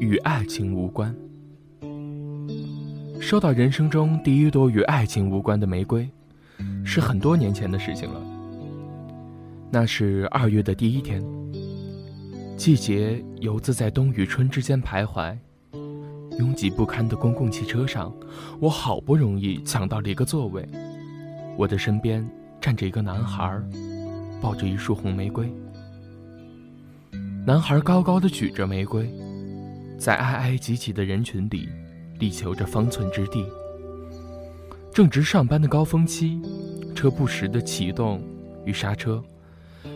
与爱情无关。收到人生中第一朵与爱情无关的玫瑰，是很多年前的事情了。那是二月的第一天，季节游自在冬与春之间徘徊，拥挤不堪的公共汽车上，我好不容易抢到了一个座位。我的身边站着一个男孩，抱着一束红玫瑰。男孩高高的举着玫瑰，在挨挨挤挤的人群里，力求着方寸之地。正值上班的高峰期，车不时的启动与刹车。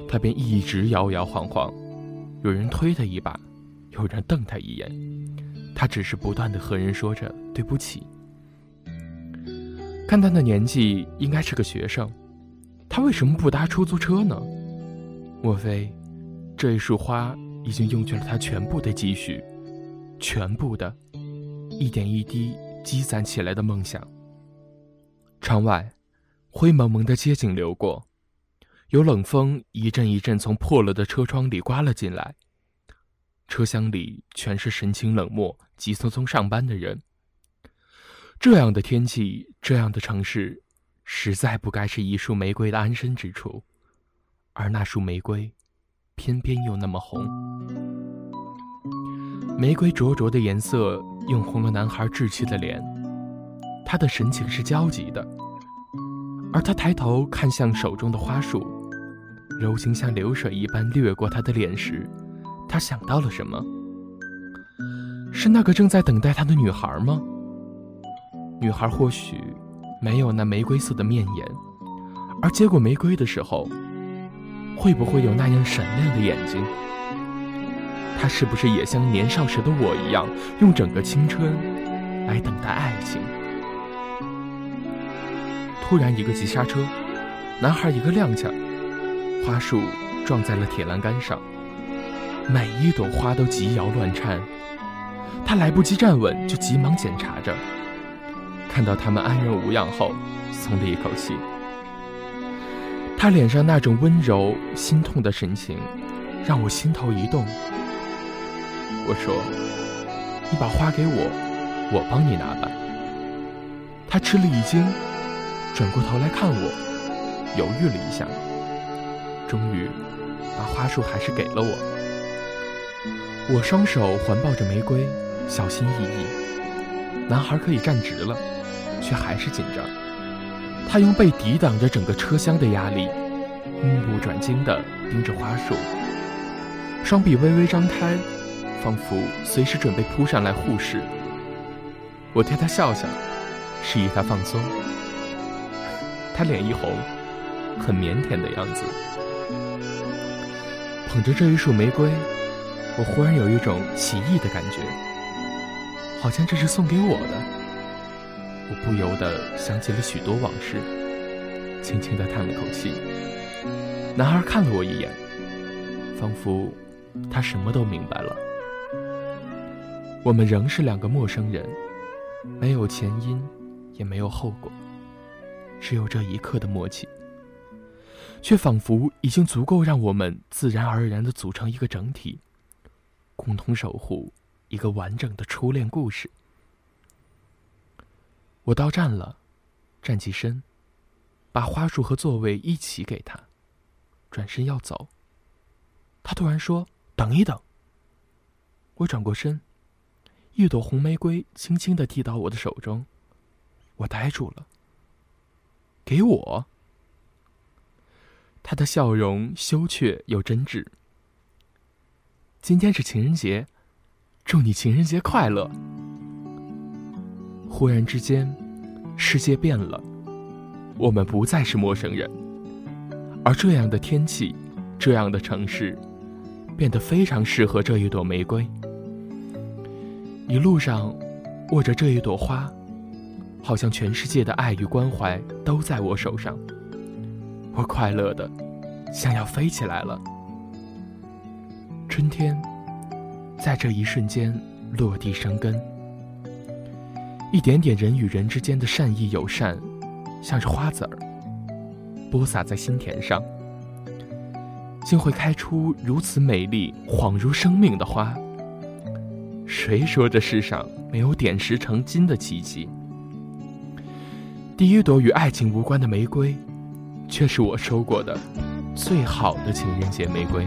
他便一直摇摇晃晃，有人推他一把，有人瞪他一眼，他只是不断的和人说着对不起。看他的年纪，应该是个学生，他为什么不搭出租车呢？莫非这一束花已经用尽了他全部的积蓄，全部的，一点一滴积攒起来的梦想？窗外，灰蒙蒙的街景流过。有冷风一阵一阵从破了的车窗里刮了进来，车厢里全是神情冷漠、急匆匆上班的人。这样的天气，这样的城市，实在不该是一束玫瑰的安身之处，而那束玫瑰，偏偏又那么红。玫瑰灼灼的颜色映红了男孩稚气的脸，他的神情是焦急的，而他抬头看向手中的花束。柔情像流水一般掠过他的脸时，他想到了什么？是那个正在等待他的女孩吗？女孩或许没有那玫瑰色的面颜，而接过玫瑰的时候，会不会有那样闪亮的眼睛？他是不是也像年少时的我一样，用整个青春来等待爱情？突然一个急刹车，男孩一个踉跄。花束撞在了铁栏杆上，每一朵花都急摇乱颤。他来不及站稳，就急忙检查着。看到他们安然无恙后，松了一口气。他脸上那种温柔、心痛的神情，让我心头一动。我说：“你把花给我，我帮你拿吧。”他吃了一惊，转过头来看我，犹豫了一下。终于，把花束还是给了我。我双手环抱着玫瑰，小心翼翼。男孩可以站直了，却还是紧张。他用背抵挡着整个车厢的压力，目不转睛地盯着花束，双臂微微张开，仿佛随时准备扑上来护食。我对他笑笑，示意他放松。他脸一红，很腼腆的样子。捧着这一束玫瑰，我忽然有一种奇异的感觉，好像这是送给我的。我不由得想起了许多往事，轻轻地叹了口气。男孩看了我一眼，仿佛他什么都明白了。我们仍是两个陌生人，没有前因，也没有后果，只有这一刻的默契。却仿佛已经足够让我们自然而然的组成一个整体，共同守护一个完整的初恋故事。我到站了，站起身，把花束和座位一起给他，转身要走。他突然说：“等一等。”我转过身，一朵红玫瑰轻轻的递到我的手中，我呆住了。给我。他的笑容羞怯又真挚。今天是情人节，祝你情人节快乐。忽然之间，世界变了，我们不再是陌生人，而这样的天气，这样的城市，变得非常适合这一朵玫瑰。一路上，握着这一朵花，好像全世界的爱与关怀都在我手上。我快乐的，像要飞起来了。春天，在这一瞬间落地生根。一点点人与人之间的善意友善，像是花籽儿，播撒在心田上，竟会开出如此美丽、恍如生命的花。谁说这世上没有点石成金的奇迹？第一朵与爱情无关的玫瑰，却是我收过的最好的情人节玫瑰。